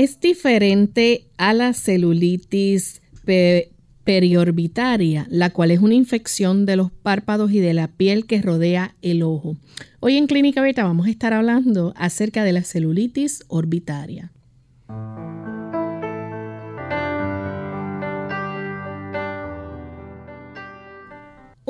Es diferente a la celulitis periorbitaria, la cual es una infección de los párpados y de la piel que rodea el ojo. Hoy en Clínica Abierta vamos a estar hablando acerca de la celulitis orbitaria.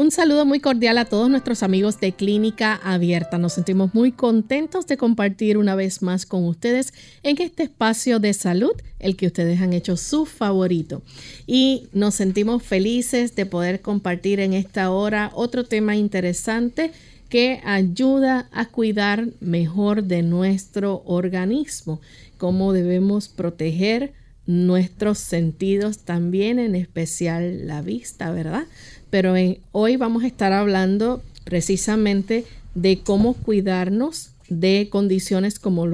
Un saludo muy cordial a todos nuestros amigos de Clínica Abierta. Nos sentimos muy contentos de compartir una vez más con ustedes en este espacio de salud, el que ustedes han hecho su favorito. Y nos sentimos felices de poder compartir en esta hora otro tema interesante que ayuda a cuidar mejor de nuestro organismo, cómo debemos proteger nuestros sentidos también, en especial la vista, ¿verdad? Pero hoy vamos a estar hablando precisamente de cómo cuidarnos de condiciones como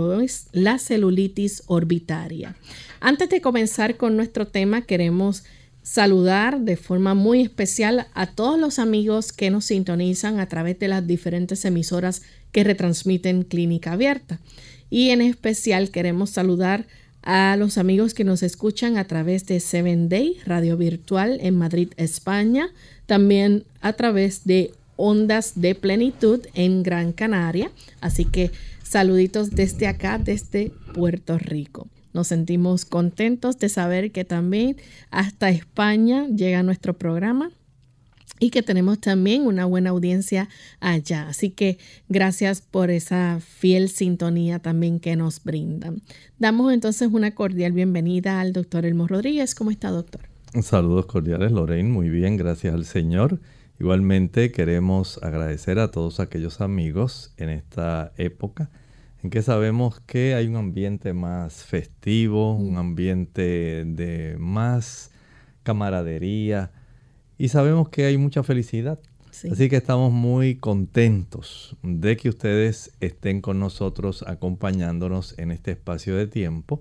la celulitis orbitaria. Antes de comenzar con nuestro tema, queremos saludar de forma muy especial a todos los amigos que nos sintonizan a través de las diferentes emisoras que retransmiten Clínica Abierta. Y en especial queremos saludar a los amigos que nos escuchan a través de Seven Day, Radio Virtual en Madrid, España, también a través de Ondas de Plenitud en Gran Canaria. Así que saluditos desde acá, desde Puerto Rico. Nos sentimos contentos de saber que también hasta España llega nuestro programa y que tenemos también una buena audiencia allá. Así que gracias por esa fiel sintonía también que nos brindan. Damos entonces una cordial bienvenida al doctor Elmo Rodríguez. ¿Cómo está, doctor? Saludos cordiales, Lorraine. Muy bien, gracias al Señor. Igualmente queremos agradecer a todos aquellos amigos en esta época en que sabemos que hay un ambiente más festivo, un mm. ambiente de más camaradería y sabemos que hay mucha felicidad. Así que estamos muy contentos de que ustedes estén con nosotros acompañándonos en este espacio de tiempo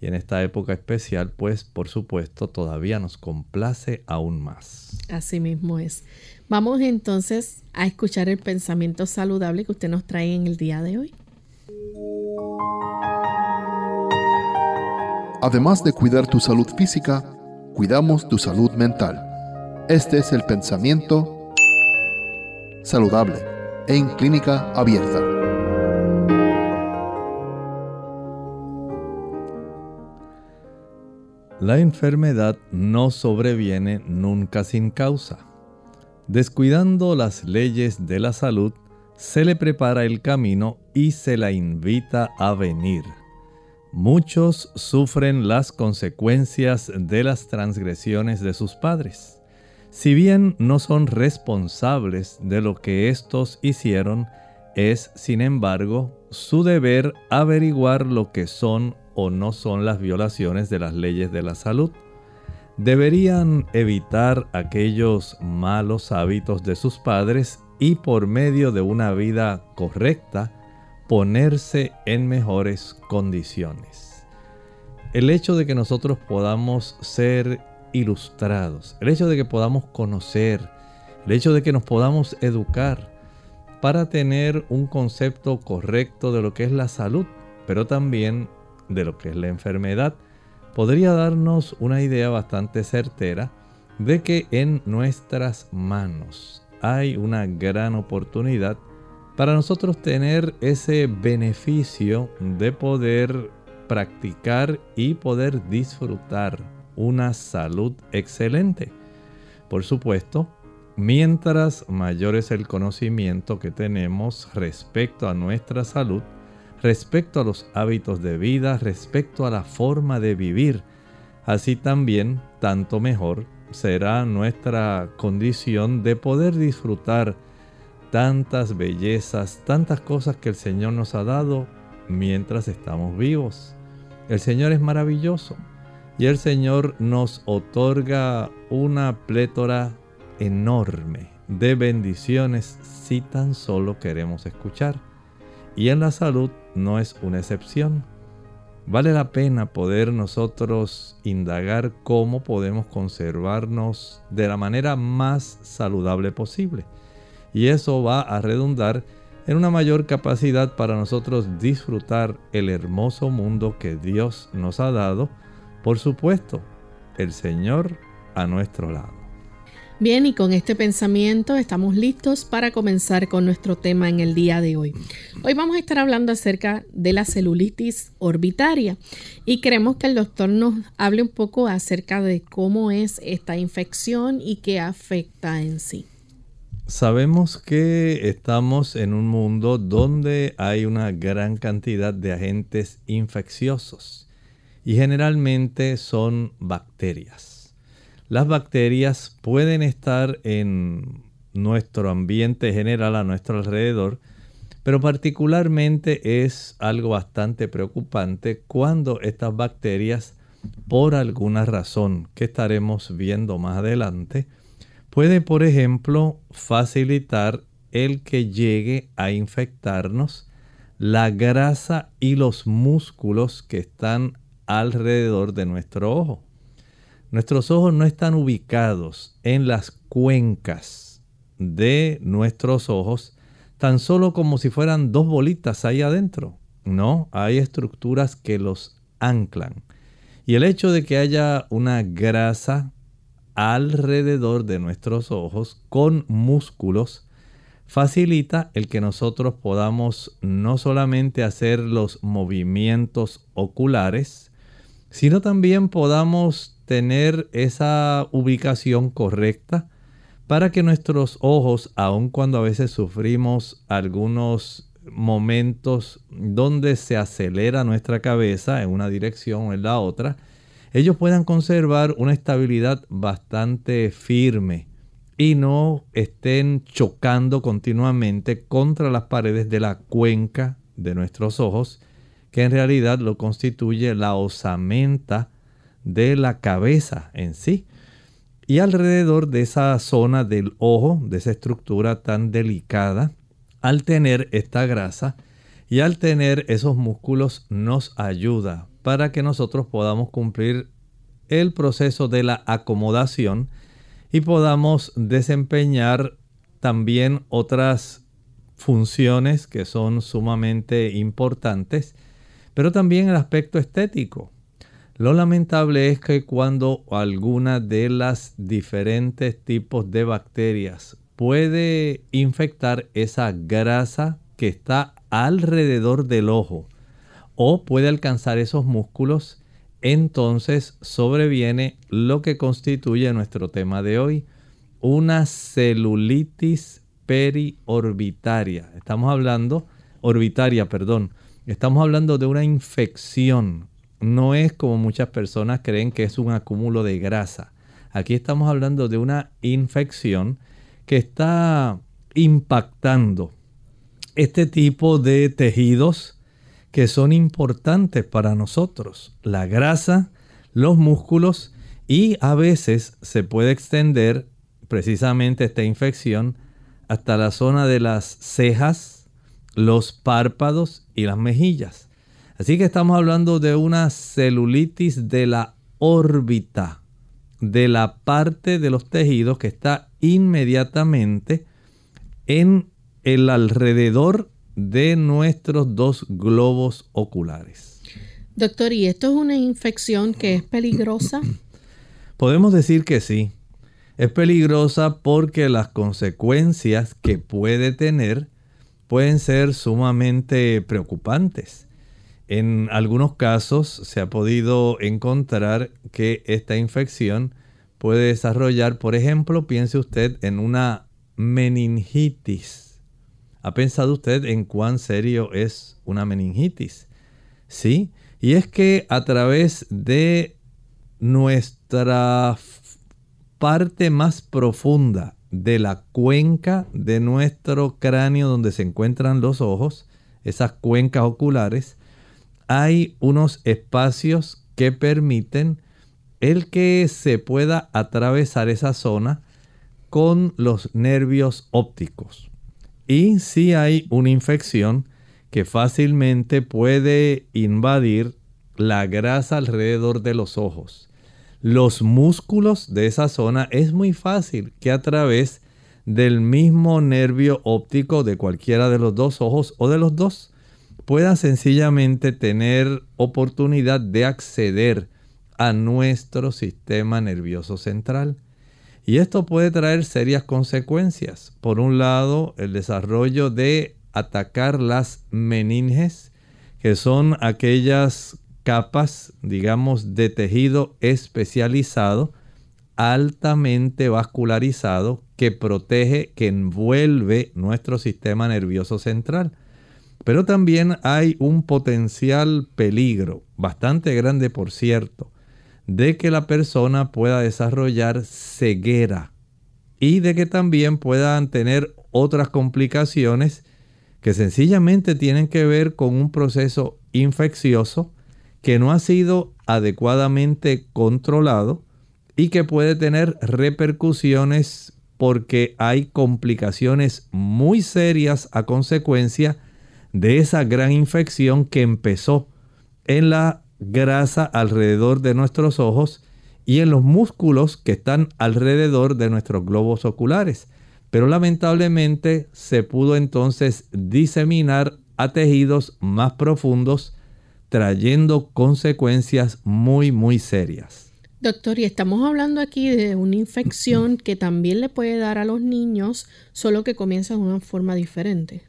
y en esta época especial, pues por supuesto todavía nos complace aún más. Así mismo es. Vamos entonces a escuchar el pensamiento saludable que usted nos trae en el día de hoy. Además de cuidar tu salud física, cuidamos tu salud mental. Este es el pensamiento saludable en clínica abierta. La enfermedad no sobreviene nunca sin causa. Descuidando las leyes de la salud, se le prepara el camino y se la invita a venir. Muchos sufren las consecuencias de las transgresiones de sus padres. Si bien no son responsables de lo que éstos hicieron, es, sin embargo, su deber averiguar lo que son o no son las violaciones de las leyes de la salud. Deberían evitar aquellos malos hábitos de sus padres y por medio de una vida correcta ponerse en mejores condiciones. El hecho de que nosotros podamos ser ilustrados, el hecho de que podamos conocer, el hecho de que nos podamos educar para tener un concepto correcto de lo que es la salud, pero también de lo que es la enfermedad, podría darnos una idea bastante certera de que en nuestras manos hay una gran oportunidad para nosotros tener ese beneficio de poder practicar y poder disfrutar una salud excelente. Por supuesto, mientras mayor es el conocimiento que tenemos respecto a nuestra salud, respecto a los hábitos de vida, respecto a la forma de vivir. Así también, tanto mejor será nuestra condición de poder disfrutar tantas bellezas, tantas cosas que el Señor nos ha dado mientras estamos vivos. El Señor es maravilloso y el Señor nos otorga una plétora enorme de bendiciones si tan solo queremos escuchar. Y en la salud no es una excepción. Vale la pena poder nosotros indagar cómo podemos conservarnos de la manera más saludable posible. Y eso va a redundar en una mayor capacidad para nosotros disfrutar el hermoso mundo que Dios nos ha dado. Por supuesto, el Señor a nuestro lado. Bien, y con este pensamiento estamos listos para comenzar con nuestro tema en el día de hoy. Hoy vamos a estar hablando acerca de la celulitis orbitaria y queremos que el doctor nos hable un poco acerca de cómo es esta infección y qué afecta en sí. Sabemos que estamos en un mundo donde hay una gran cantidad de agentes infecciosos y generalmente son bacterias. Las bacterias pueden estar en nuestro ambiente general a nuestro alrededor, pero particularmente es algo bastante preocupante cuando estas bacterias, por alguna razón que estaremos viendo más adelante, puede, por ejemplo, facilitar el que llegue a infectarnos la grasa y los músculos que están alrededor de nuestro ojo. Nuestros ojos no están ubicados en las cuencas de nuestros ojos, tan solo como si fueran dos bolitas ahí adentro. No, hay estructuras que los anclan. Y el hecho de que haya una grasa alrededor de nuestros ojos con músculos facilita el que nosotros podamos no solamente hacer los movimientos oculares, sino también podamos tener esa ubicación correcta para que nuestros ojos, aun cuando a veces sufrimos algunos momentos donde se acelera nuestra cabeza en una dirección o en la otra, ellos puedan conservar una estabilidad bastante firme y no estén chocando continuamente contra las paredes de la cuenca de nuestros ojos, que en realidad lo constituye la osamenta de la cabeza en sí. Y alrededor de esa zona del ojo, de esa estructura tan delicada, al tener esta grasa y al tener esos músculos nos ayuda para que nosotros podamos cumplir el proceso de la acomodación y podamos desempeñar también otras funciones que son sumamente importantes, pero también el aspecto estético. Lo lamentable es que cuando alguna de las diferentes tipos de bacterias puede infectar esa grasa que está alrededor del ojo o puede alcanzar esos músculos, entonces sobreviene lo que constituye nuestro tema de hoy, una celulitis periorbitaria. Estamos hablando, orbitaria, perdón. Estamos hablando de una infección no es como muchas personas creen que es un acúmulo de grasa. Aquí estamos hablando de una infección que está impactando este tipo de tejidos que son importantes para nosotros. La grasa, los músculos y a veces se puede extender precisamente esta infección hasta la zona de las cejas, los párpados y las mejillas. Así que estamos hablando de una celulitis de la órbita, de la parte de los tejidos que está inmediatamente en el alrededor de nuestros dos globos oculares. Doctor, ¿y esto es una infección que es peligrosa? Podemos decir que sí. Es peligrosa porque las consecuencias que puede tener pueden ser sumamente preocupantes. En algunos casos se ha podido encontrar que esta infección puede desarrollar, por ejemplo, piense usted en una meningitis. ¿Ha pensado usted en cuán serio es una meningitis? Sí, y es que a través de nuestra parte más profunda de la cuenca de nuestro cráneo donde se encuentran los ojos, esas cuencas oculares, hay unos espacios que permiten el que se pueda atravesar esa zona con los nervios ópticos. Y si hay una infección que fácilmente puede invadir la grasa alrededor de los ojos, los músculos de esa zona, es muy fácil que a través del mismo nervio óptico de cualquiera de los dos ojos o de los dos pueda sencillamente tener oportunidad de acceder a nuestro sistema nervioso central. Y esto puede traer serias consecuencias. Por un lado, el desarrollo de atacar las meninges, que son aquellas capas, digamos, de tejido especializado, altamente vascularizado, que protege, que envuelve nuestro sistema nervioso central. Pero también hay un potencial peligro, bastante grande por cierto, de que la persona pueda desarrollar ceguera y de que también puedan tener otras complicaciones que sencillamente tienen que ver con un proceso infeccioso que no ha sido adecuadamente controlado y que puede tener repercusiones porque hay complicaciones muy serias a consecuencia de esa gran infección que empezó en la grasa alrededor de nuestros ojos y en los músculos que están alrededor de nuestros globos oculares. Pero lamentablemente se pudo entonces diseminar a tejidos más profundos, trayendo consecuencias muy, muy serias. Doctor, y estamos hablando aquí de una infección que también le puede dar a los niños, solo que comienza de una forma diferente.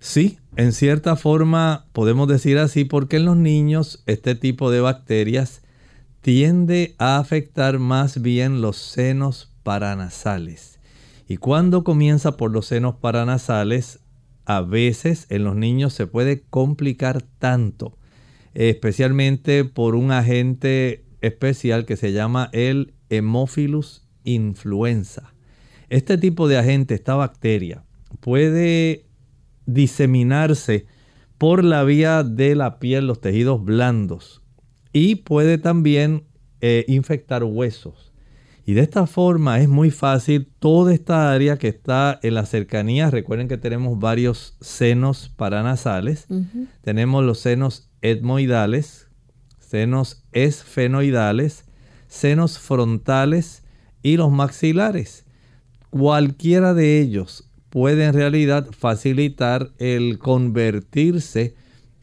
Sí, en cierta forma podemos decir así porque en los niños este tipo de bacterias tiende a afectar más bien los senos paranasales. Y cuando comienza por los senos paranasales, a veces en los niños se puede complicar tanto, especialmente por un agente especial que se llama el Hemophilus influenza. Este tipo de agente, esta bacteria, puede diseminarse por la vía de la piel, los tejidos blandos, y puede también eh, infectar huesos. Y de esta forma es muy fácil toda esta área que está en la cercanía. Recuerden que tenemos varios senos paranasales. Tenemos los senos etmoidales, senos esfenoidales, senos frontales y los maxilares. Cualquiera de ellos puede en realidad facilitar el convertirse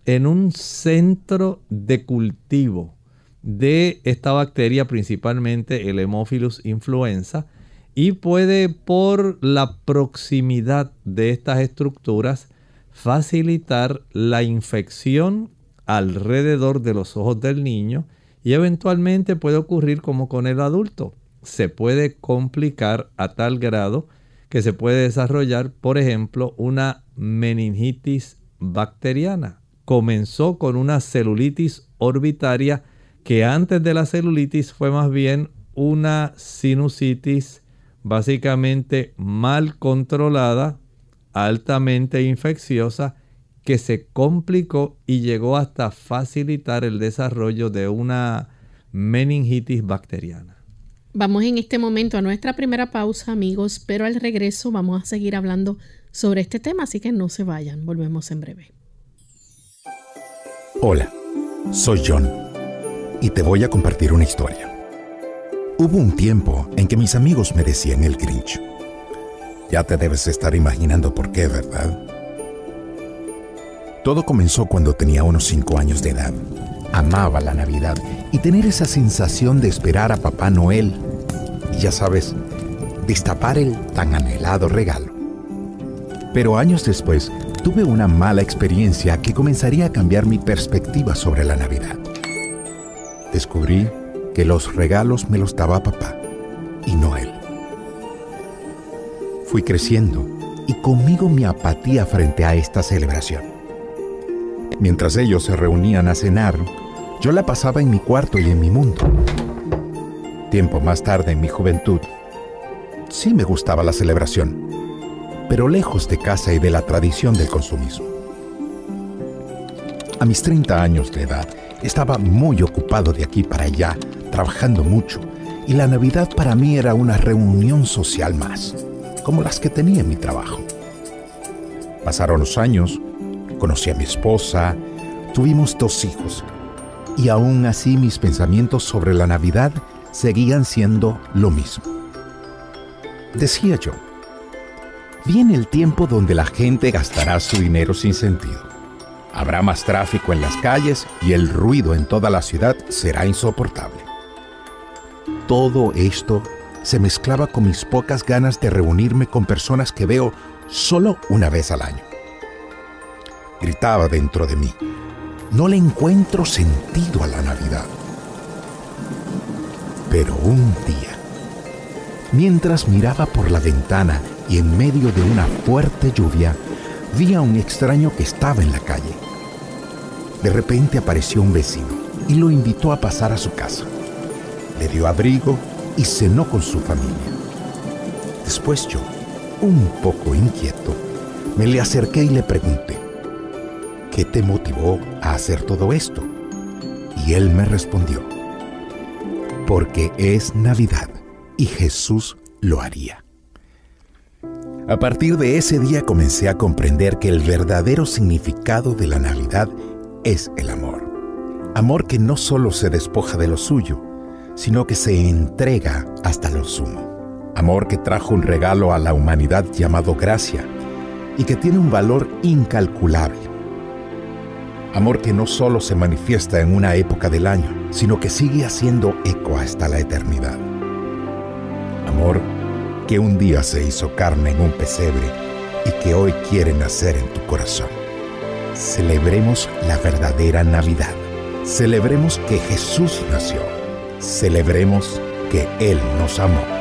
en un centro de cultivo de esta bacteria, principalmente el Hemophilus influenza, y puede por la proximidad de estas estructuras facilitar la infección alrededor de los ojos del niño y eventualmente puede ocurrir como con el adulto. Se puede complicar a tal grado que se puede desarrollar, por ejemplo, una meningitis bacteriana. Comenzó con una celulitis orbitaria que antes de la celulitis fue más bien una sinusitis básicamente mal controlada, altamente infecciosa, que se complicó y llegó hasta facilitar el desarrollo de una meningitis bacteriana. Vamos en este momento a nuestra primera pausa, amigos, pero al regreso vamos a seguir hablando sobre este tema, así que no se vayan, volvemos en breve. Hola, soy John y te voy a compartir una historia. Hubo un tiempo en que mis amigos me decían el Grinch. Ya te debes estar imaginando por qué, ¿verdad? Todo comenzó cuando tenía unos 5 años de edad amaba la Navidad y tener esa sensación de esperar a Papá Noel y ya sabes, destapar el tan anhelado regalo. Pero años después tuve una mala experiencia que comenzaría a cambiar mi perspectiva sobre la Navidad. Descubrí que los regalos me los daba papá y no él. Fui creciendo y conmigo mi apatía frente a esta celebración. Mientras ellos se reunían a cenar, yo la pasaba en mi cuarto y en mi mundo. Tiempo más tarde, en mi juventud, sí me gustaba la celebración, pero lejos de casa y de la tradición del consumismo. A mis 30 años de edad, estaba muy ocupado de aquí para allá, trabajando mucho, y la Navidad para mí era una reunión social más, como las que tenía en mi trabajo. Pasaron los años, conocí a mi esposa, tuvimos dos hijos, y aún así mis pensamientos sobre la Navidad seguían siendo lo mismo. Decía yo, viene el tiempo donde la gente gastará su dinero sin sentido. Habrá más tráfico en las calles y el ruido en toda la ciudad será insoportable. Todo esto se mezclaba con mis pocas ganas de reunirme con personas que veo solo una vez al año. Gritaba dentro de mí, no le encuentro sentido a la Navidad. Pero un día, mientras miraba por la ventana y en medio de una fuerte lluvia, vi a un extraño que estaba en la calle. De repente apareció un vecino y lo invitó a pasar a su casa. Le dio abrigo y cenó con su familia. Después yo, un poco inquieto, me le acerqué y le pregunté, ¿qué te motivó a hacer todo esto? Y él me respondió, porque es Navidad y Jesús lo haría. A partir de ese día comencé a comprender que el verdadero significado de la Navidad es el amor. Amor que no solo se despoja de lo suyo, sino que se entrega hasta lo sumo. Amor que trajo un regalo a la humanidad llamado gracia y que tiene un valor incalculable. Amor que no solo se manifiesta en una época del año, sino que sigue haciendo eco hasta la eternidad. Amor que un día se hizo carne en un pesebre y que hoy quiere nacer en tu corazón. Celebremos la verdadera Navidad. Celebremos que Jesús nació. Celebremos que Él nos amó.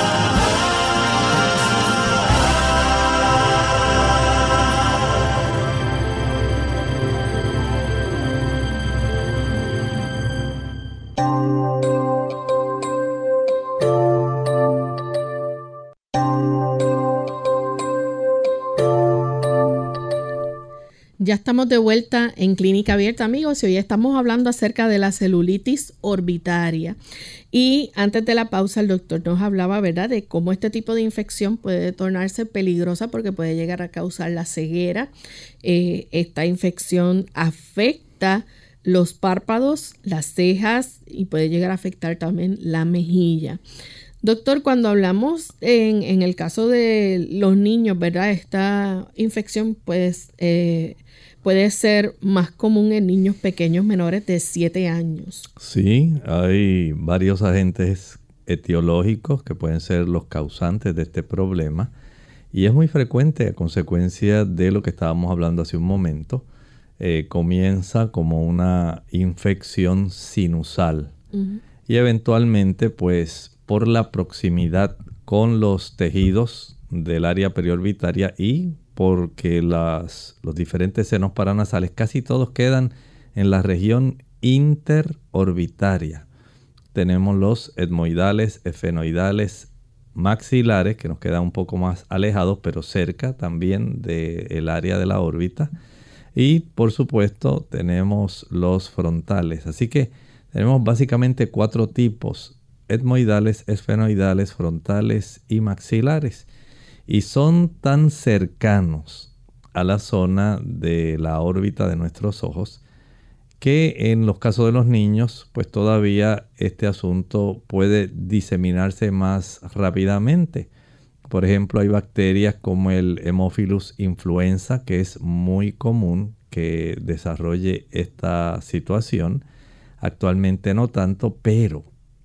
Ya estamos de vuelta en Clínica Abierta, amigos, y hoy estamos hablando acerca de la celulitis orbitaria. Y antes de la pausa, el doctor nos hablaba, ¿verdad?, de cómo este tipo de infección puede tornarse peligrosa porque puede llegar a causar la ceguera. Eh, esta infección afecta los párpados, las cejas y puede llegar a afectar también la mejilla. Doctor, cuando hablamos en, el caso de los niños, ¿verdad? Esta infección, pues, eh, puede ser más común en niños pequeños menores de 7 años. Sí, hay varios agentes etiológicos que pueden ser los causantes de este problema y es muy frecuente a consecuencia de lo que estábamos hablando hace un momento, eh, comienza como una infección sinusal y eventualmente pues por la proximidad con los tejidos del área periorbitaria y porque las, los diferentes senos paranasales casi todos quedan en la región interorbitaria. Tenemos los etmoidales, efenoidales, maxilares, que nos quedan un poco más alejados, pero cerca también del área de la órbita. Y por supuesto tenemos los frontales. Así que tenemos básicamente cuatro tipos, etmoidales, esfenoidales, frontales y maxilares. Y son tan cercanos a la zona de la órbita de nuestros ojos que en los casos de los niños, pues todavía este asunto puede diseminarse más rápidamente. Por ejemplo, hay bacterias como el Hemophilus influenza, que es muy común que desarrolle esta situación. Actualmente no tanto, pero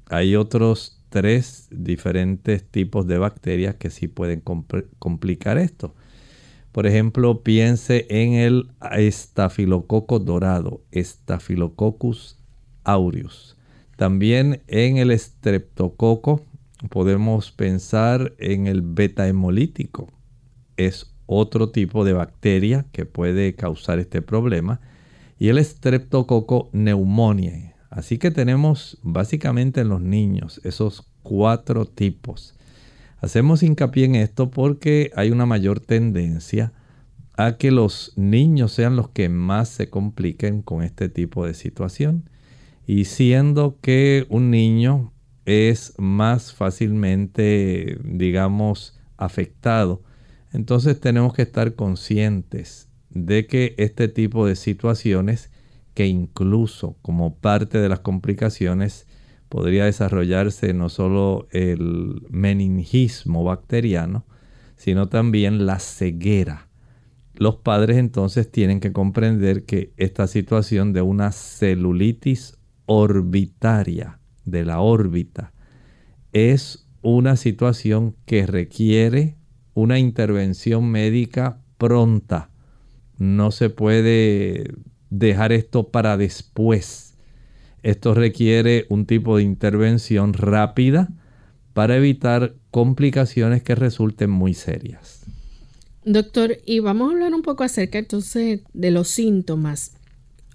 hay otros tres diferentes tipos de bacterias que sí pueden complicar esto. Por ejemplo, piense en el estafilococo dorado, Staphylococcus aureus. También en el estreptococo podemos pensar en el beta hemolítico. Es otro tipo de bacteria que puede causar este problema. Y el estreptococo pneumoniae. Así que tenemos básicamente en los niños esos cuatro tipos. Hacemos hincapié en esto porque hay una mayor tendencia a que los niños sean los que más se compliquen con este tipo de situación. Y siendo que un niño es más fácilmente, digamos, afectado, entonces tenemos que estar conscientes de que este tipo de situaciones, que incluso como parte de las complicaciones podría desarrollarse no solo el meningismo bacteriano, sino también la ceguera. Los padres entonces tienen que comprender que esta situación de una celulitis orbitaria de la órbita es una situación que requiere una intervención médica pronta. No se puede dejar esto para después esto requiere un tipo de intervención rápida para evitar complicaciones que resulten muy serias. Doctor, y vamos a hablar un poco acerca entonces de los síntomas.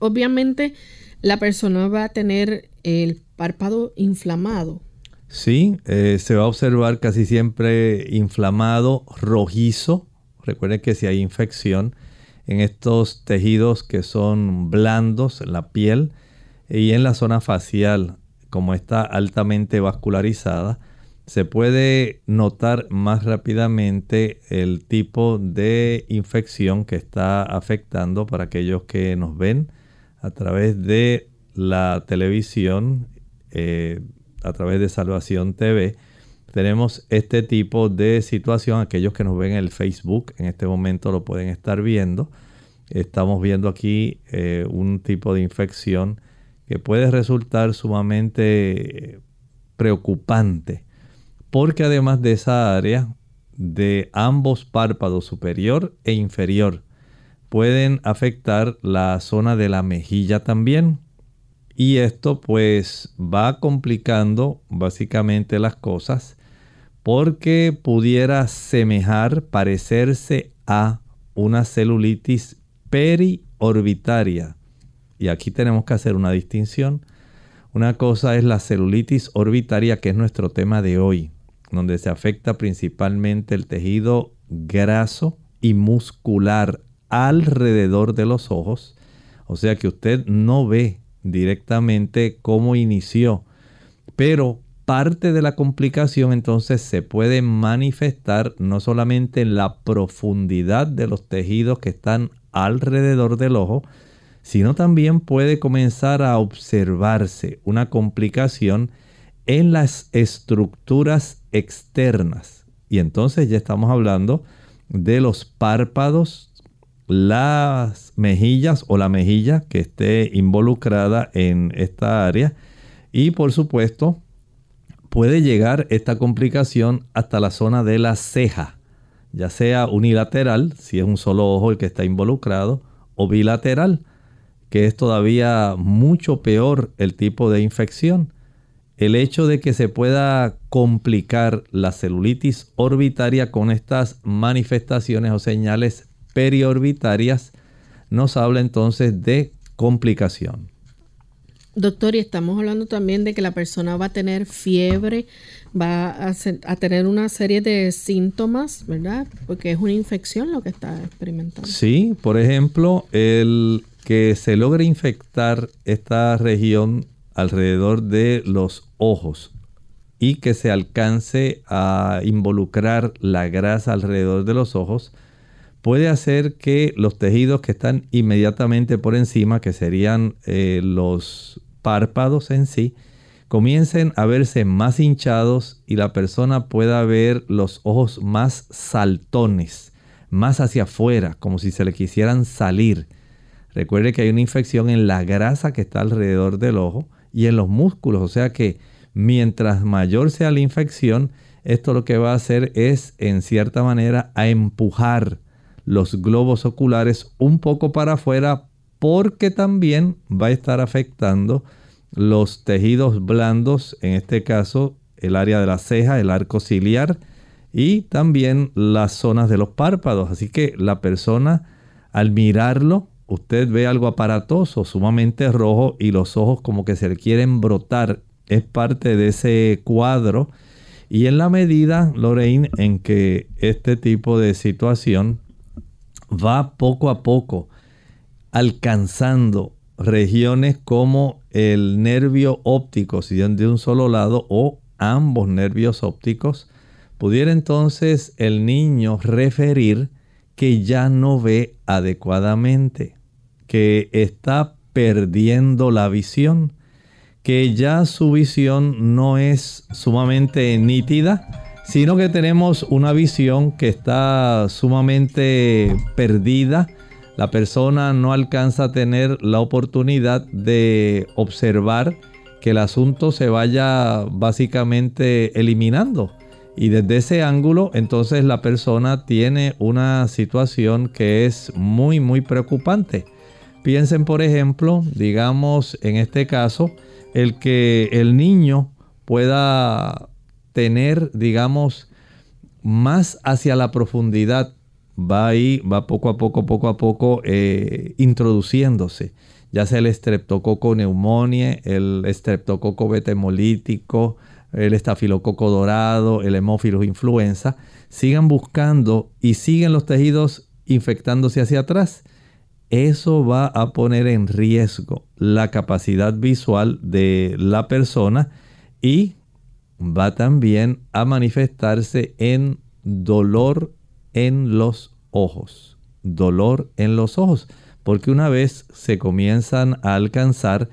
Obviamente la persona va a tener el párpado inflamado. Sí, eh, se va a observar casi siempre inflamado, rojizo. Recuerden que si hay infección en estos tejidos que son blandos, en la piel, y en la zona facial, como está altamente vascularizada, se puede notar más rápidamente el tipo de infección que está afectando para aquellos que nos ven a través de la televisión, eh, a través de Salvación TV. Tenemos este tipo de situación, aquellos que nos ven en el Facebook en este momento lo pueden estar viendo. Estamos viendo aquí eh, un tipo de infección que puede resultar sumamente preocupante, porque además de esa área de ambos párpados superior e inferior, pueden afectar la zona de la mejilla también. Y esto pues va complicando básicamente las cosas porque pudiera semejar, parecerse a una celulitis periorbitaria y aquí tenemos que hacer una distinción. Una cosa es la celulitis orbitaria, que es nuestro tema de hoy, donde se afecta principalmente el tejido graso y muscular alrededor de los ojos. O sea que usted no ve directamente cómo inició, pero parte de la complicación entonces se puede manifestar no solamente en la profundidad de los tejidos que están alrededor del ojo, sino también puede comenzar a observarse una complicación en las estructuras externas. Y entonces ya estamos hablando de los párpados, las mejillas o la mejilla que esté involucrada en esta área. Y por supuesto, puede llegar esta complicación hasta la zona de la ceja, ya sea unilateral, si es un solo ojo el que está involucrado, o bilateral, que es todavía mucho peor el tipo de infección. El hecho de que se pueda complicar la celulitis orbitaria con estas manifestaciones o señales periorbitarias nos habla entonces de complicación. Doctor, y estamos hablando también de que la persona va a tener fiebre, va a, tener una serie de síntomas, ¿verdad? Porque es una infección lo que está experimentando. Sí, por ejemplo, el que se logre infectar esta región alrededor de los ojos y que se alcance a involucrar la grasa alrededor de los ojos, puede hacer que los tejidos que están inmediatamente por encima, que serían eh, los párpados en sí, comiencen a verse más hinchados y la persona pueda ver los ojos más saltones, más hacia afuera, como si se le quisieran salir. Recuerde que hay una infección en la grasa que está alrededor del ojo y en los músculos, o sea que mientras mayor sea la infección, esto lo que va a hacer es en cierta manera a empujar los globos oculares un poco para afuera porque también va a estar afectando los tejidos blandos, en este caso el área de la ceja, el arco ciliar y también las zonas de los párpados. Así que la persona al mirarlo, usted ve algo aparatoso, sumamente rojo y los ojos como que se le quieren brotar. Es parte de ese cuadro. Y en la medida, Lorraine, en que este tipo de situación va poco a poco alcanzando regiones como el nervio óptico, si de un solo lado, o ambos nervios ópticos, pudiera entonces el niño referir que ya no ve adecuadamente, que está perdiendo la visión, que ya su visión no es sumamente nítida, sino que tenemos una visión que está sumamente perdida. La persona no alcanza a tener la oportunidad de observar que el asunto se vaya básicamente eliminando. Y desde ese ángulo, entonces la persona tiene una situación que es muy, muy preocupante. Piensen, por ejemplo, digamos en este caso, el que el niño pueda tener, digamos, más hacia la profundidad, va ahí, va poco a poco, poco a poco eh, introduciéndose, ya sea el estreptococo neumonía, el estreptococo beta hemolítico, el estafilococo dorado, el hemófilos influenza, sigan buscando y siguen los tejidos infectándose hacia atrás. Eso va a poner en riesgo la capacidad visual de la persona y va también a manifestarse en dolor en los ojos. Dolor en los ojos. Porque una vez se comienzan a alcanzar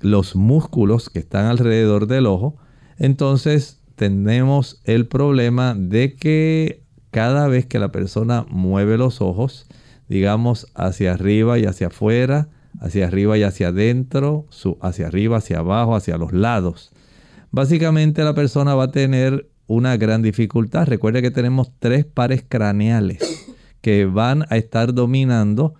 los músculos que están alrededor del ojo, entonces tenemos el problema de que cada vez que la persona mueve los ojos, digamos hacia arriba y hacia afuera, hacia arriba y hacia adentro, hacia arriba, hacia abajo, hacia los lados, básicamente la persona va a tener una gran dificultad. Recuerde que tenemos tres pares craneales que van a estar dominando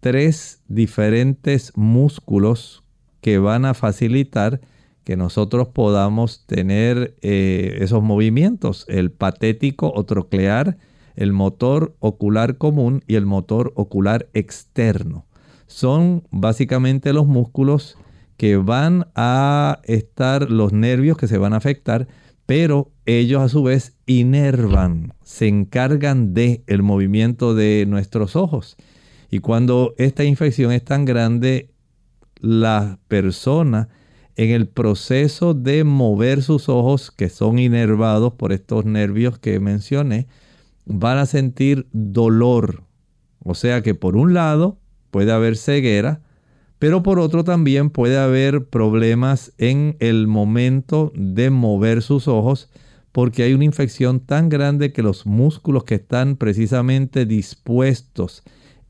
tres diferentes músculos que van a facilitar que nosotros podamos tener eh, esos movimientos, el patético o troclear, el motor ocular común y el motor ocular externo. Son básicamente los músculos que van a estar los nervios que se van a afectar, pero ellos a su vez inervan, se encargan de el movimiento de nuestros ojos. Y cuando esta infección es tan grande, la persona en el proceso de mover sus ojos, que son inervados por estos nervios que mencioné, van a sentir dolor. O sea que por un lado puede haber ceguera, pero por otro también puede haber problemas en el momento de mover sus ojos porque hay una infección tan grande que los músculos que están precisamente dispuestos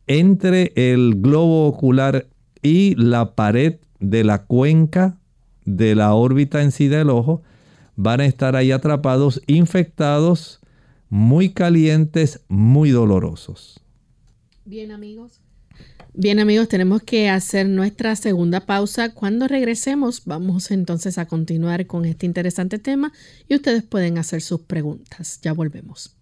entre el globo ocular y la pared de la cuenca de la órbita en sí del ojo van a estar ahí atrapados, infectados, muy calientes, muy dolorosos. Bien amigos, Bien amigos, tenemos que hacer nuestra segunda pausa. Cuando regresemos vamos entonces a continuar con este interesante tema y ustedes pueden hacer sus preguntas. Ya volvemos.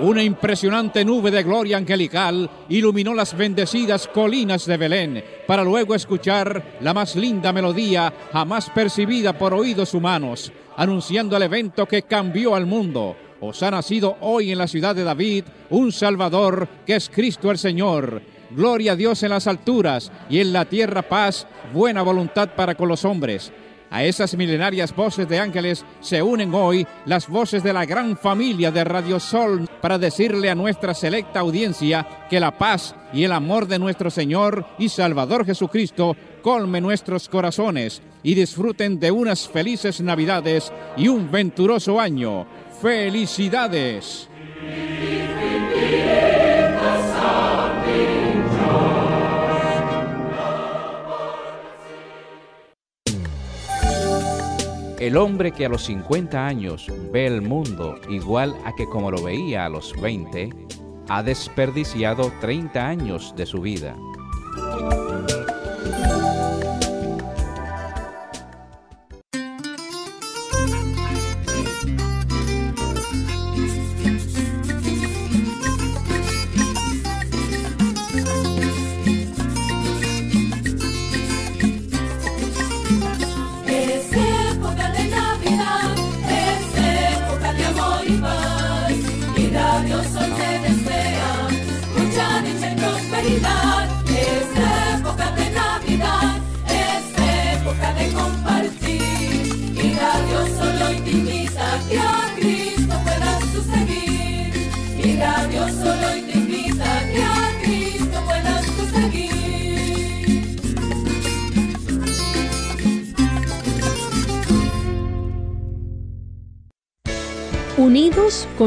Una impresionante nube de gloria angelical iluminó las bendecidas colinas de Belén para luego escuchar la más linda melodía jamás percibida por oídos humanos, anunciando el evento que cambió al mundo os ha nacido hoy en la ciudad de David un Salvador que es Cristo el Señor. Gloria a Dios en las alturas y en la tierra paz, buena voluntad para con los hombres. A esas milenarias voces de ángeles se unen hoy las voces de la gran familia de Radio Sol para decirle a nuestra selecta audiencia que la paz y el amor de nuestro Señor y Salvador Jesucristo colme nuestros corazones y disfruten de unas felices Navidades y un venturoso año. ¡Felicidades! El hombre que a los 50 años ve el mundo igual a que como lo veía a los 20, ha desperdiciado 30 años de su vida.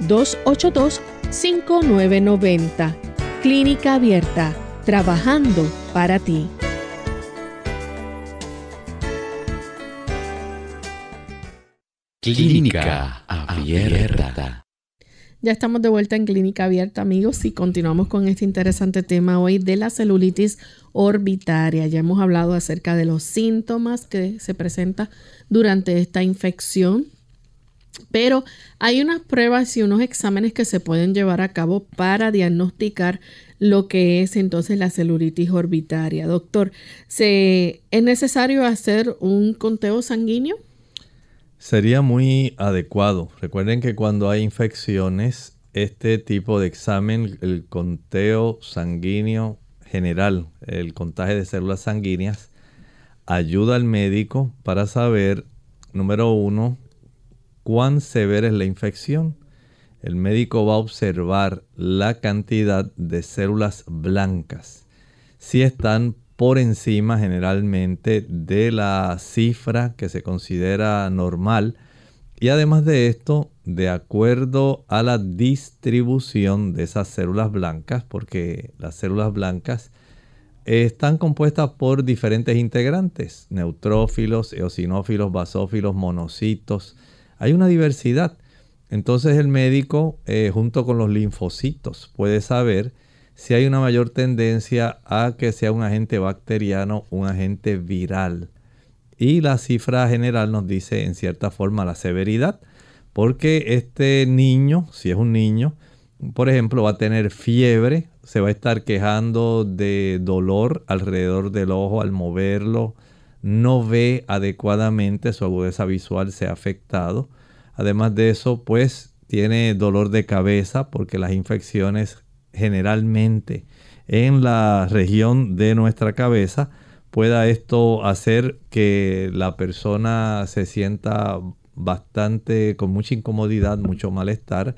787-282-5990. Clínica Abierta, trabajando para ti. Clínica Abierta. Ya estamos de vuelta en Clínica Abierta, amigos, y continuamos con este interesante tema hoy de la celulitis orbitaria. Ya hemos hablado acerca de los síntomas que se presenta durante esta infección, pero hay unas pruebas y unos exámenes que se pueden llevar a cabo para diagnosticar lo que es entonces la celulitis orbitaria. Doctor, ¿se, ¿es necesario hacer un conteo sanguíneo? Sería muy adecuado. Recuerden que cuando hay infecciones, este tipo de examen, el conteo sanguíneo general, el contagio de células sanguíneas, ayuda al médico para saber, número uno, cuán severa es la infección. El médico va a observar la cantidad de células blancas. Si están por encima generalmente de la cifra que se considera normal. Y además de esto, de acuerdo a la distribución de esas células blancas, porque las células blancas están compuestas por diferentes integrantes, neutrófilos, eosinófilos, basófilos, monocitos. Hay una diversidad. Entonces el médico, eh, junto con los linfocitos, puede saber si hay una mayor tendencia a que sea un agente bacteriano, un agente viral. Y la cifra general nos dice en cierta forma la severidad, porque este niño, si es un niño, por ejemplo, va a tener fiebre, se va a estar quejando de dolor alrededor del ojo al moverlo, no ve adecuadamente, su agudeza visual se ha afectado. Además de eso, pues tiene dolor de cabeza porque las infecciones generalmente en la región de nuestra cabeza, pueda esto hacer que la persona se sienta bastante con mucha incomodidad, mucho malestar,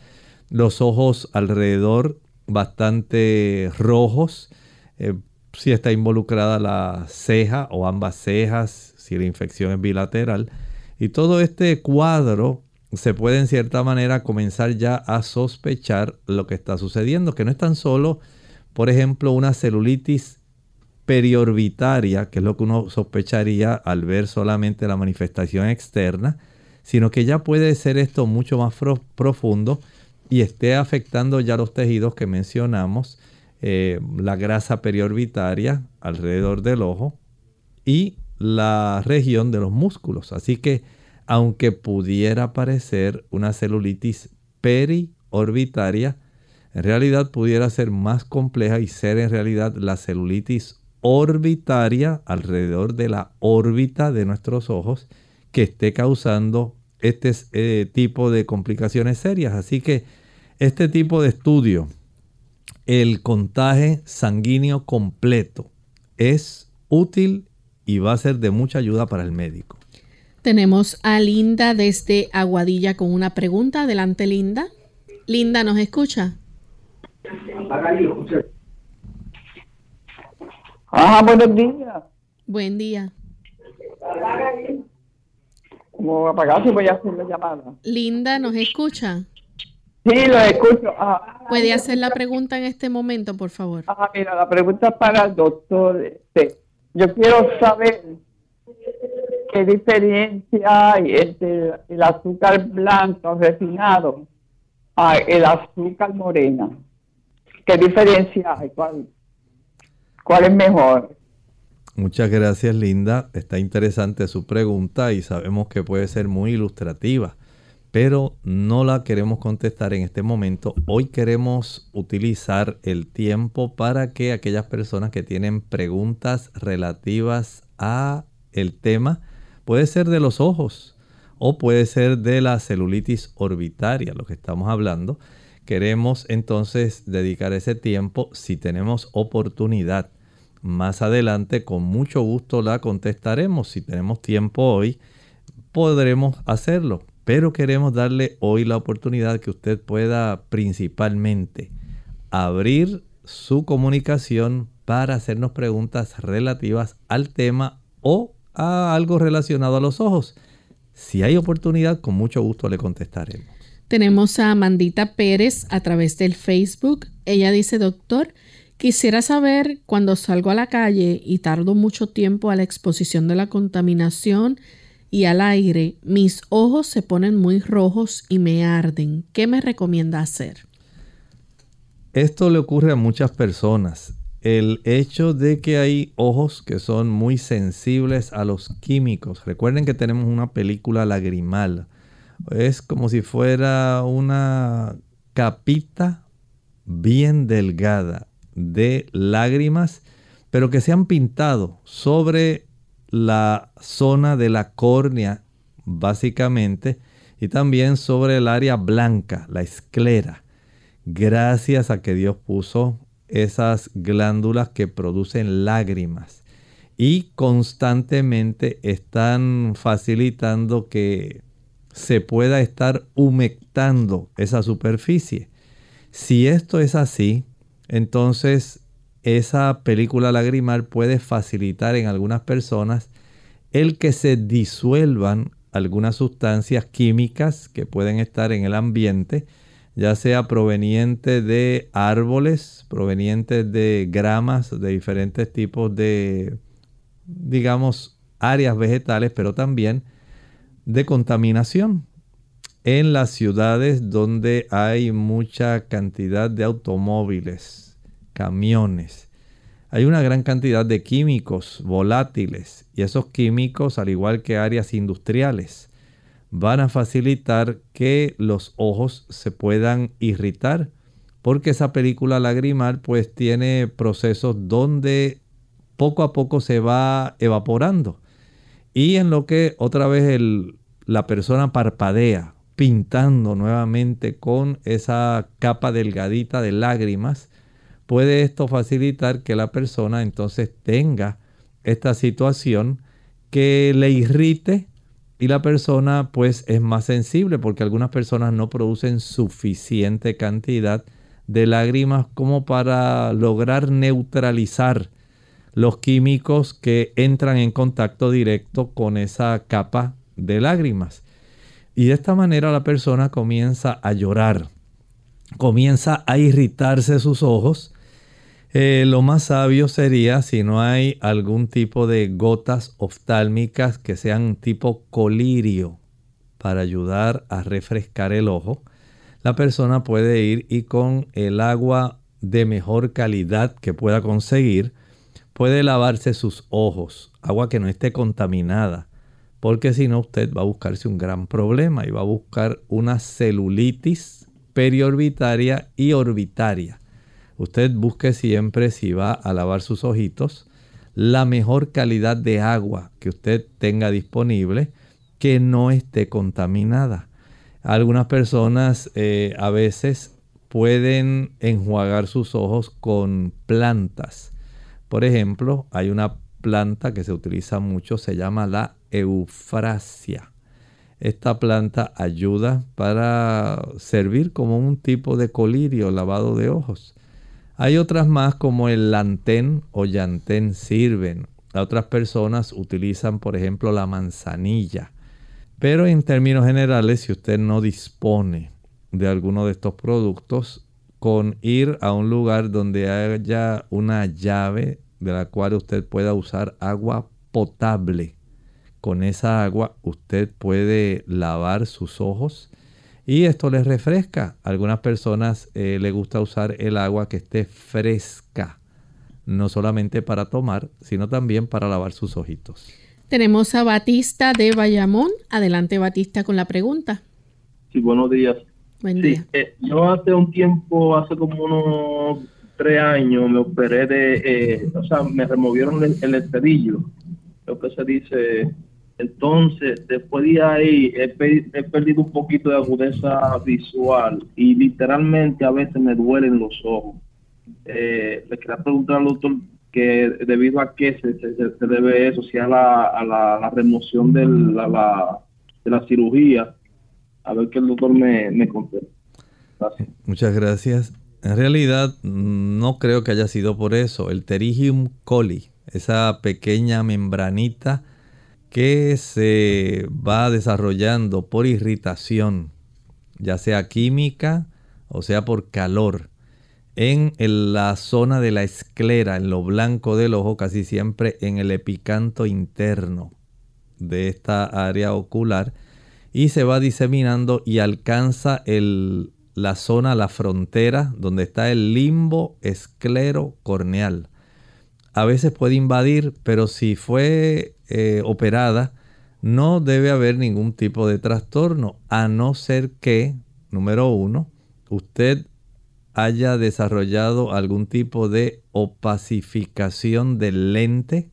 los ojos alrededor bastante rojos eh, si está involucrada la ceja o ambas cejas, si la infección es bilateral. Y todo este cuadro se puede en cierta manera comenzar ya a sospechar lo que está sucediendo, que no es tan solo, por ejemplo, una celulitis periorbitaria, que es lo que uno sospecharía al ver solamente la manifestación externa, sino que ya puede ser esto mucho más profundo y esté afectando ya los tejidos que mencionamos, eh, la grasa periorbitaria alrededor del ojo y la región de los músculos. Así que aunque pudiera parecer una celulitis periorbitaria, en realidad pudiera ser más compleja y ser en realidad la celulitis orbitaria alrededor de la órbita de nuestros ojos que esté causando este eh, tipo de complicaciones serias. Así que este tipo de estudio, el contaje sanguíneo completo, es útil y va a ser de mucha ayuda para el médico. Tenemos a Linda desde Aguadilla con una pregunta. Adelante, Linda. Linda, ¿nos escucha? Ajá, buenos días. Buen día. Como apagaste, voy a hacer la llamada. Linda, ¿nos escucha? Sí, lo escucho. Ah. ¿Puede hacer la pregunta en este momento, por favor? Ah, mira, la pregunta es para el doctor. Este, yo quiero saber qué diferencia hay entre el azúcar blanco refinado a el azúcar morena. ¿Qué diferencia hay? ¿Cuál, cuál es mejor? Muchas gracias, Linda. Está interesante su pregunta y sabemos que puede ser muy ilustrativa, pero no la queremos contestar en este momento. Hoy queremos utilizar el tiempo para que aquellas personas que tienen preguntas relativas a el tema, puede ser de los ojos o puede ser de la celulitis orbitaria, lo que estamos hablando. Queremos entonces dedicar ese tiempo, si tenemos oportunidad, más adelante con mucho gusto la contestaremos. Si tenemos tiempo hoy, podremos hacerlo. Pero queremos darle hoy la oportunidad que usted pueda principalmente abrir su comunicación para hacernos preguntas relativas al tema o a algo relacionado a los ojos. Si hay oportunidad, con mucho gusto le contestaremos. Tenemos a Amandita Pérez a través del Facebook. Ella dice, doctor, Quisiera saber cuando salgo a la calle y tardo mucho tiempo a la exposición de la contaminación y al aire, mis ojos se ponen muy rojos y me arden. ¿Qué me recomienda hacer? Esto le ocurre a muchas personas. El hecho de que hay ojos que son muy sensibles a los químicos. Recuerden que tenemos una película lagrimal. Es como si fuera una capita bien delgada de lágrimas, pero que se han pintado sobre la zona de la córnea, básicamente, y también sobre el área blanca, la esclera, gracias a que Dios puso esas glándulas que producen lágrimas y constantemente están facilitando que se pueda estar humectando esa superficie. Si esto es así, entonces esa película lagrimal puede facilitar en algunas personas el que se disuelvan algunas sustancias químicas que pueden estar en el ambiente, ya sea proveniente de árboles, provenientes de gramas, de diferentes tipos de, digamos, áreas vegetales, pero también de contaminación. En las ciudades donde hay mucha cantidad de automóviles, camiones. Hay una gran cantidad de químicos volátiles y esos químicos, al igual que áreas industriales, van a facilitar que los ojos se puedan irritar porque esa película lagrimal pues tiene procesos donde poco a poco se va evaporando y en lo que otra vez la persona parpadea pintando nuevamente con esa capa delgadita de lágrimas, puede esto facilitar que la persona entonces tenga esta situación que le irrite y la persona pues es más sensible porque algunas personas no producen suficiente cantidad de lágrimas como para lograr neutralizar los químicos que entran en contacto directo con esa capa de lágrimas. Y de esta manera la persona comienza a llorar, comienza a irritarse sus ojos. Eh, lo más sabio sería si no hay algún tipo de gotas oftálmicas que sean tipo colirio para ayudar a refrescar el ojo. La persona puede ir y con el agua de mejor calidad que pueda conseguir, puede lavarse sus ojos, agua que no esté contaminada, porque si no usted va a buscarse un gran problema y va a buscar una celulitis periorbitaria y orbitaria. Usted busque siempre si va a lavar sus ojitos la mejor calidad de agua que usted tenga disponible que no esté contaminada. Algunas personas eh, a veces pueden enjuagar sus ojos con plantas por ejemplo, hay una planta que se utiliza mucho, se llama la eufrasia. Esta planta ayuda para servir como un tipo de colirio lavado de ojos. Hay otras más como el lantén o llantén sirven. Otras personas utilizan, por ejemplo, la manzanilla. Pero en términos generales, si usted no dispone de alguno de estos productos, con ir a un lugar donde haya una llave de la cual usted pueda usar agua potable. Con esa agua usted puede lavar sus ojos y esto les refresca. A algunas personas eh, les gusta usar el agua que esté fresca, no solamente para tomar, sino también para lavar sus ojitos. Tenemos a Batista de Bayamón. Adelante, Batista, con la pregunta. Sí, buenos días. Buen día. Eh, yo hace un tiempo, hace como unos tres años, me operé de, eh, o sea, me removieron el, el esterillo, lo que se dice. Entonces, después de ahí, he, perdido un poquito de agudeza visual y literalmente a veces me duelen los ojos. Eh, le quería preguntar al doctor que debido a qué se, se, debe eso, si a la, a la, remoción de la, de la cirugía, a ver qué el doctor me, me contesta. Muchas gracias. En realidad no creo que haya sido por eso. El Pterigium coli, esa pequeña membranita que se va desarrollando por irritación, ya sea química o sea por calor, en la zona de la esclera, en lo blanco del ojo, casi siempre en el epicanto interno de esta área ocular, y se va diseminando y alcanza la zona, la frontera, donde está el limbo esclero corneal. A veces puede invadir, pero si fue eh, operada, no debe haber ningún tipo de trastorno, a no ser que, número uno, usted haya desarrollado algún tipo de opacificación del lente,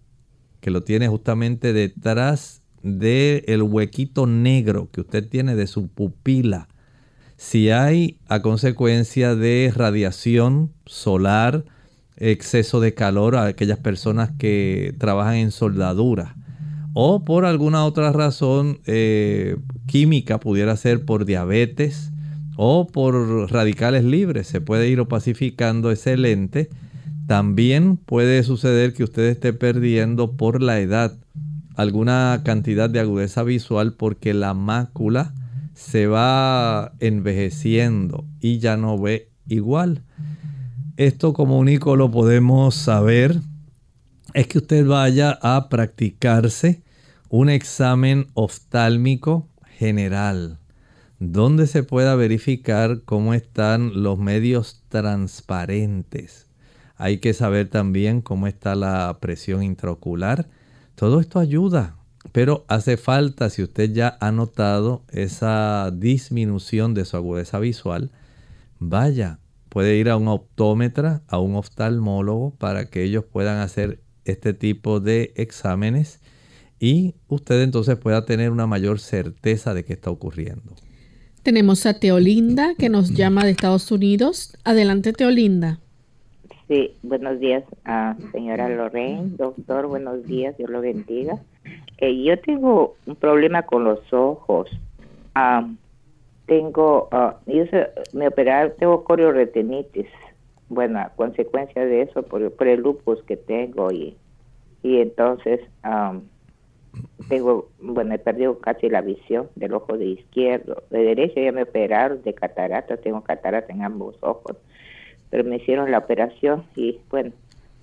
que lo tiene justamente detrás del huequito negro que usted tiene de su pupila. Si hay a consecuencia de radiación solar, exceso de calor a aquellas personas que trabajan en soldadura o por alguna otra razón eh, química, pudiera ser por diabetes o por radicales libres, se puede ir opacificando ese lente. También puede suceder que usted esté perdiendo por la edad alguna cantidad de agudeza visual porque la mácula se va envejeciendo y ya no ve igual. Esto como único lo podemos saber es que usted vaya a practicarse un examen oftálmico general donde se pueda verificar cómo están los medios transparentes. Hay que saber también cómo está la presión intraocular. Todo esto ayuda pero hace falta, si usted ya ha notado esa disminución de su agudeza visual, vaya, puede ir a un optómetra, a un oftalmólogo, para que ellos puedan hacer este tipo de exámenes y usted entonces pueda tener una mayor certeza de qué está ocurriendo. Tenemos a Teolinda que nos llama de Estados Unidos. Adelante, Teolinda. Sí, buenos días, a señora Lorraine. Doctor, buenos días, Dios lo bendiga. Eh, yo tengo un problema con los ojos. tengo, ah, yo me operaron, tengo corioretinitis. Bueno, a consecuencia de eso, por, por el lupus que tengo y, y entonces tengo, bueno, he perdido casi la visión del ojo de izquierdo. De derecho ya me operaron de catarata, tengo catarata en ambos ojos, pero me hicieron la operación y bueno,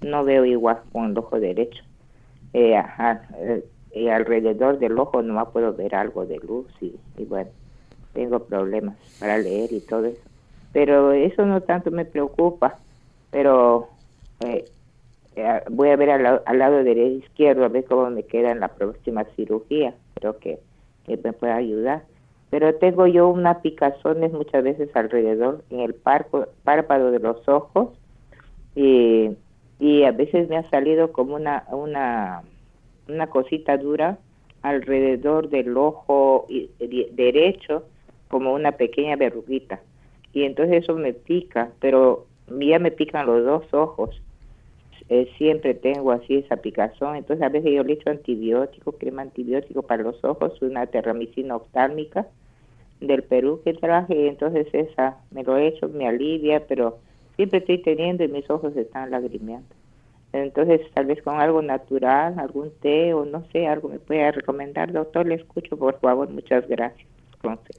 no veo igual con el ojo derecho. Eh, eh, y alrededor del ojo no puedo ver algo de luz y, bueno, tengo problemas para leer y todo eso. Pero eso no tanto me preocupa, pero eh, eh, voy a ver al, lado derecho izquierdo a ver cómo me queda en la próxima cirugía. Creo que, me puede ayudar. Pero tengo yo unas picazones muchas veces alrededor en el párpado de los ojos y, y a veces me ha salido como una, una, una cosita dura alrededor del ojo derecho como una pequeña verruguita y entonces eso me pica pero ya me pican los dos ojos eh, siempre tengo así esa picazón, entonces a veces yo le echo antibiótico, crema antibiótico para los ojos, una terramicina oftálmica del Perú que traje, entonces esa me lo he hecho, me alivia, pero siempre estoy teniendo y mis ojos están lagrimeando. Entonces, tal vez con algo natural, algún té o no sé, algo me puede recomendar, doctor. Le escucho, por favor. Muchas gracias. Gracias.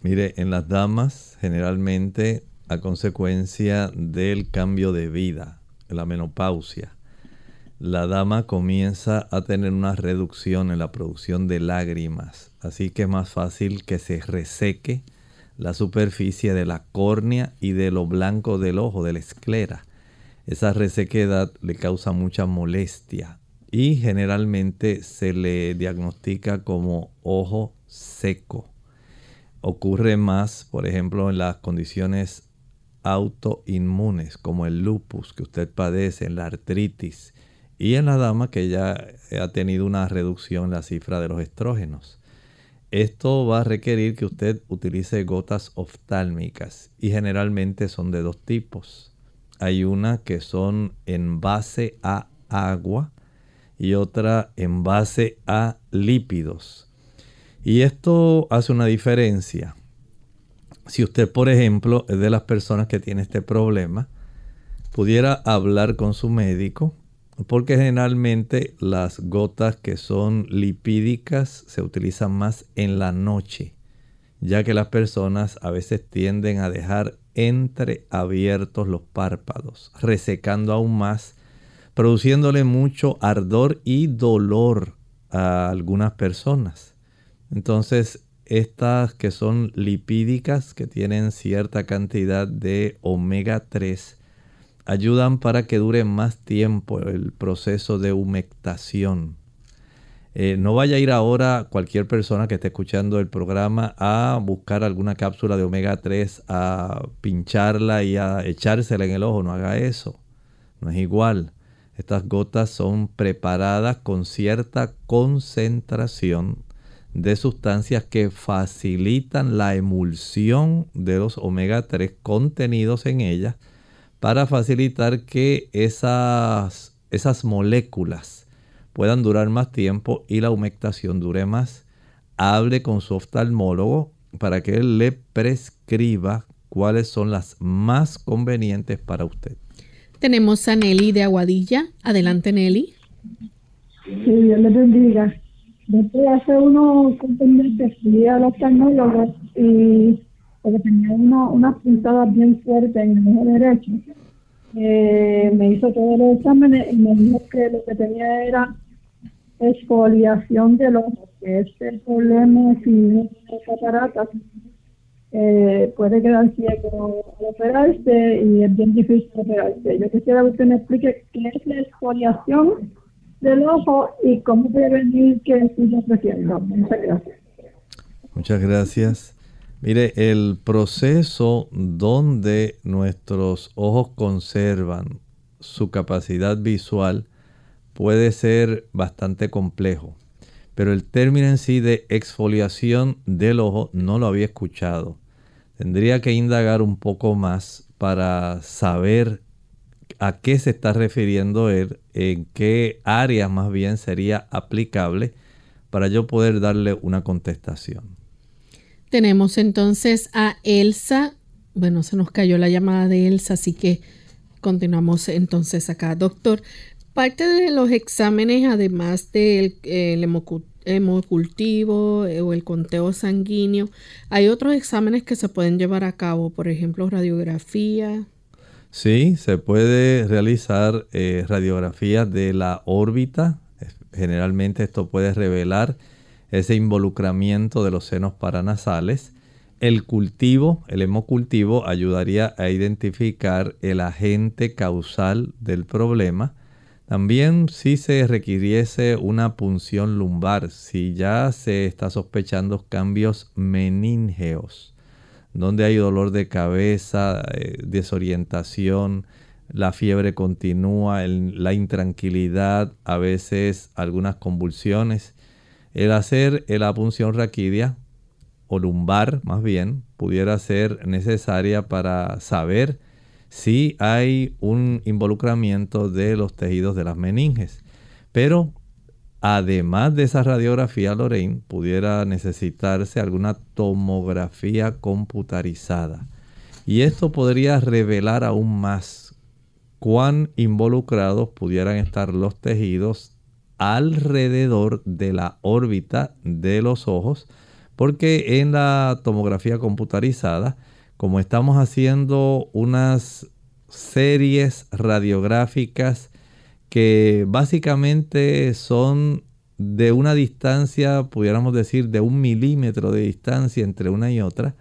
Mire, en las damas, generalmente a consecuencia del cambio de vida, la menopausia, la dama comienza a tener una reducción en la producción de lágrimas, así que es más fácil que se reseque la superficie de la córnea y de lo blanco del ojo, de la esclera. Esa resequedad le causa mucha molestia y generalmente se le diagnostica como ojo seco. Ocurre más, por ejemplo, en las condiciones autoinmunes como el lupus que usted padece, en la artritis y en la dama que ya ha tenido una reducción en la cifra de los estrógenos. Esto va a requerir que usted utilice gotas oftálmicas y generalmente son de dos tipos. Hay una que son en base a agua y otra en base a lípidos. Y esto hace una diferencia si usted, por ejemplo, es de las personas que tiene este problema, pudiera hablar con su médico, porque generalmente las gotas que son lipídicas se utilizan más en la noche, ya que las personas a veces tienden a dejar entreabiertos los párpados, resecando aún más, produciéndole mucho ardor y dolor a algunas personas. Entonces, estas que son lipídicas, que tienen cierta cantidad de omega 3, ayudan para que dure más tiempo el proceso de humectación. Eh, no vaya a ir ahora cualquier persona que esté escuchando el programa a buscar alguna cápsula de omega 3, a pincharla y a echársela en el ojo. No haga eso. No es igual. Estas gotas son preparadas con cierta concentración de sustancias que facilitan la emulsión de los omega 3 contenidos en ellas para facilitar que esas, esas moléculas puedan durar más tiempo y la humectación dure más. Hable con su oftalmólogo para que él le prescriba cuáles son las más convenientes para usted. Tenemos a Nelly de Aguadilla. Adelante, Nelly. Sí, Dios le bendiga. Después hace unos meses fui al oftalmólogo y porque tenía una, unas puntadas bien fuertes en el ojo derecho. Eh, me hizo todos los exámenes y me dijo que lo que tenía era exfoliación del ojo, que es el problema si no cataratas. Eh, puede quedar ciego al operarse y es bien difícil operarse. Yo quisiera que usted me explique qué es la exfoliación del ojo y cómo prevenir que siga creciendo. Muchas gracias. Muchas gracias. Mire, el proceso donde nuestros ojos conservan su capacidad visual puede ser bastante complejo, pero el término en sí de exfoliación del ojo no lo había escuchado. Tendría que indagar un poco más para saber a qué se está refiriendo él, en qué área más bien sería aplicable para yo poder darle una contestación. Tenemos entonces a Elsa. Bueno, se nos cayó la llamada de Elsa, así que continuamos entonces acá. Doctor, parte de los exámenes, además del hemocultivo eh, o el conteo sanguíneo, hay otros exámenes que se pueden llevar a cabo, por ejemplo, radiografía. Sí, se puede realizar eh, radiografías de la órbita. Generalmente esto puede revelar ese involucramiento de los senos paranasales. El cultivo, el hemocultivo, ayudaría a identificar el agente causal del problema. También si se requiriese una punción lumbar, si ya se está sospechando cambios meníngeos, donde hay dolor de cabeza, eh, desorientación, la fiebre continúa, la intranquilidad, a veces algunas convulsiones. El hacer la punción raquidia o lumbar más bien pudiera ser necesaria para saber si hay un involucramiento de los tejidos de las meninges. Pero además de esa radiografía, Lorraine, pudiera necesitarse alguna tomografía computarizada. Y esto podría revelar aún más cuán involucrados pudieran estar los tejidos alrededor de la órbita de los ojos, porque en la tomografía computarizada, como estamos haciendo unas series radiográficas que básicamente son de una distancia, pudiéramos decir, de un milímetro de distancia entre una y otra,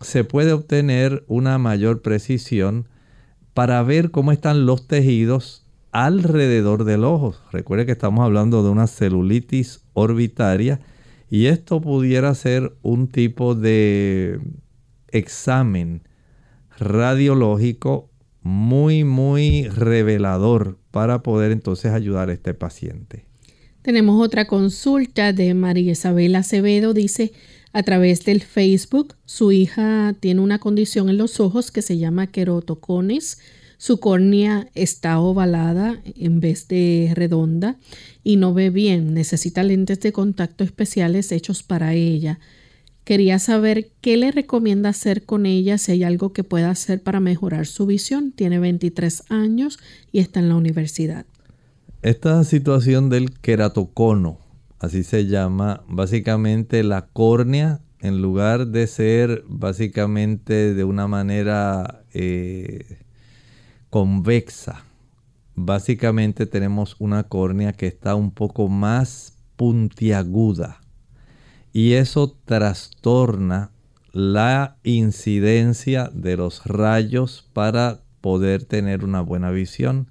se puede obtener una mayor precisión para ver cómo están los tejidos alrededor del ojo. Recuerde que estamos hablando de una celulitis orbitaria y esto pudiera ser un tipo de examen radiológico muy, muy revelador para poder entonces ayudar a este paciente. Tenemos otra consulta de María Isabel Acevedo. Dice, a través del Facebook, su hija tiene una condición en los ojos que se llama querotocones. Su córnea está ovalada en vez de redonda y no ve bien. Necesita lentes de contacto especiales hechos para ella. Quería saber qué le recomienda hacer con ella, si hay algo que pueda hacer para mejorar su visión. Tiene 23 años y está en la universidad. Esta situación del queratocono, así se llama, básicamente la córnea, en lugar de ser básicamente de una manera eh, convexa, básicamente tenemos una córnea que está un poco más puntiaguda y eso trastorna la incidencia de los rayos para poder tener una buena visión.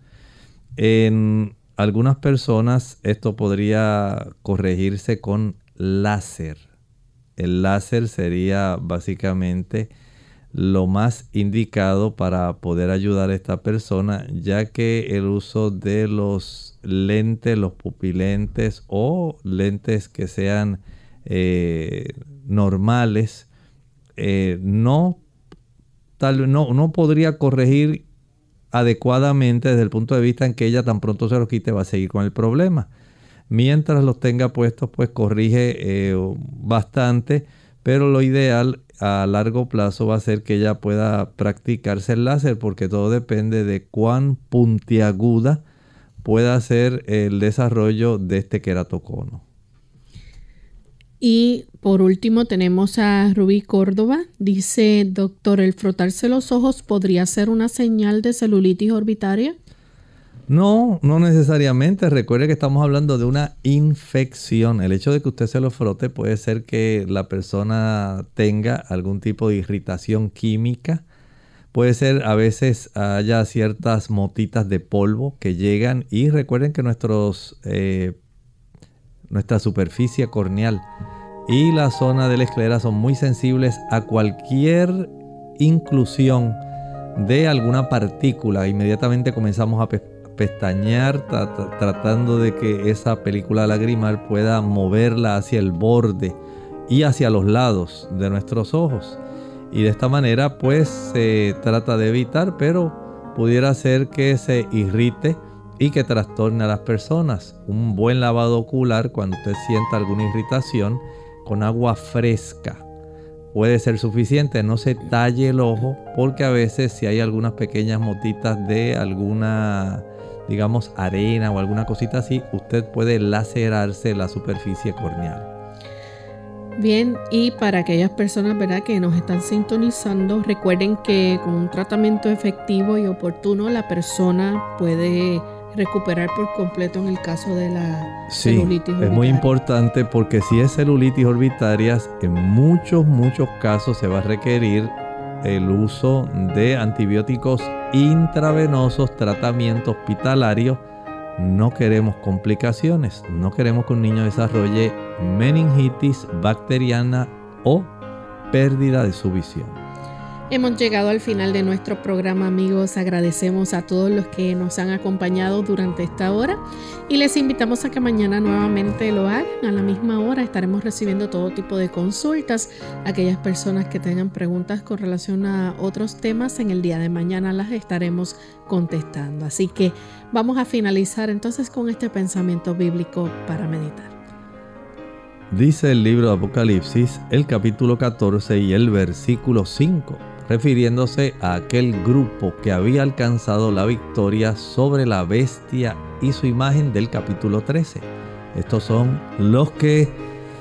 En algunas personas esto podría corregirse con láser. El láser sería básicamente lo más indicado para poder ayudar a esta persona, ya que el uso de los lentes, los pupilentes o lentes que sean eh, normales, eh, no, tal, no, no podría corregir adecuadamente desde el punto de vista en que ella tan pronto se los quite va a seguir con el problema. Mientras los tenga puestos, pues corrige eh, bastante, pero lo ideal a largo plazo va a ser que ella pueda practicarse el láser porque todo depende de cuán puntiaguda pueda ser el desarrollo de este queratocono. Y por último tenemos a Rubí Córdoba. Dice, doctor, ¿el frotarse los ojos podría ser una señal de celulitis orbitaria? No, no necesariamente. Recuerde que estamos hablando de una infección. El hecho de que usted se lo frote puede ser que la persona tenga algún tipo de irritación química. Puede ser a veces haya ciertas motitas de polvo que llegan y recuerden que nuestros, eh, nuestra superficie corneal y la zona de la esclera son muy sensibles a cualquier inclusión de alguna partícula. Inmediatamente comenzamos a pestañear tratando de que esa película lagrimal pueda moverla hacia el borde y hacia los lados de nuestros ojos. Y de esta manera pues se trata de evitar, pero pudiera ser que se irrite y que trastorne a las personas. Un buen lavado ocular cuando usted sienta alguna irritación con agua fresca puede ser suficiente. No se talle el ojo porque a veces si hay algunas pequeñas motitas de alguna, digamos, arena o alguna cosita así, usted puede lacerarse la superficie corneal. Bien, y para aquellas personas ¿verdad? que nos están sintonizando, recuerden que con un tratamiento efectivo y oportuno la persona puede recuperar por completo en el caso de la celulitis orbitaria. Es muy importante porque si es celulitis orbitaria, en muchos, muchos casos se va a requerir el uso de antibióticos intravenosos, tratamiento hospitalario. No queremos complicaciones, no queremos que un niño desarrolle meningitis bacteriana o pérdida de su visión. Hemos llegado al final de nuestro programa amigos, agradecemos a todos los que nos han acompañado durante esta hora y les invitamos a que mañana nuevamente lo hagan a la misma hora. Estaremos recibiendo todo tipo de consultas. Aquellas personas que tengan preguntas con relación a otros temas en el día de mañana las estaremos contestando. Así que vamos a finalizar entonces con este pensamiento bíblico para meditar. Dice el libro de Apocalipsis, el capítulo 14 y el versículo 5 refiriéndose a aquel grupo que había alcanzado la victoria sobre la bestia y su imagen del capítulo 13. Estos son los que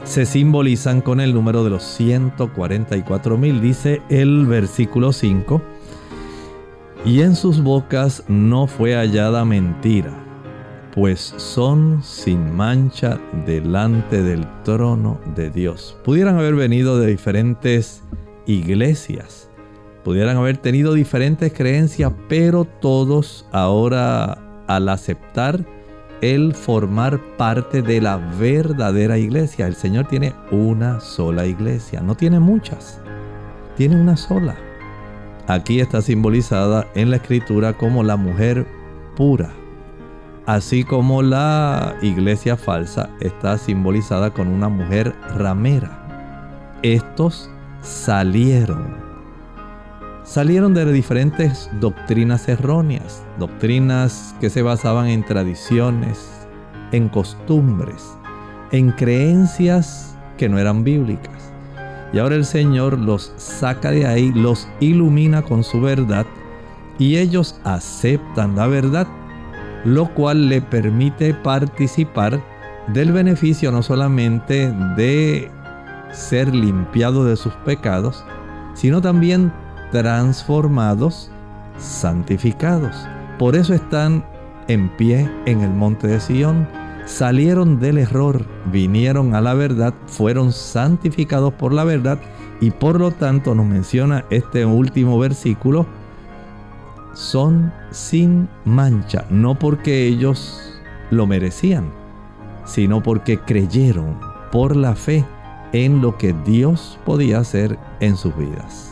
se simbolizan con el número de los 144 mil, dice el versículo 5. Y en sus bocas no fue hallada mentira, pues son sin mancha delante del trono de Dios. Pudieran haber venido de diferentes iglesias, pudieran haber tenido diferentes creencias, pero todos ahora al aceptar el formar parte de la verdadera iglesia, el Señor tiene una sola iglesia, no tiene muchas, tiene una sola. Aquí está simbolizada en la escritura como la mujer pura, así como la iglesia falsa está simbolizada con una mujer ramera. Estos salieron salieron de diferentes doctrinas erróneas, doctrinas que se basaban en tradiciones, en costumbres, en creencias que no eran bíblicas. Y ahora el Señor los saca de ahí, los ilumina con su verdad y ellos aceptan la verdad, lo cual le permite participar del beneficio no solamente de ser limpiado de sus pecados, sino también transformados, santificados. Por eso están en pie en el monte de Sión. Salieron del error, vinieron a la verdad, fueron santificados por la verdad y por lo tanto nos menciona este último versículo, son sin mancha, no porque ellos lo merecían, sino porque creyeron por la fe en lo que Dios podía hacer en sus vidas.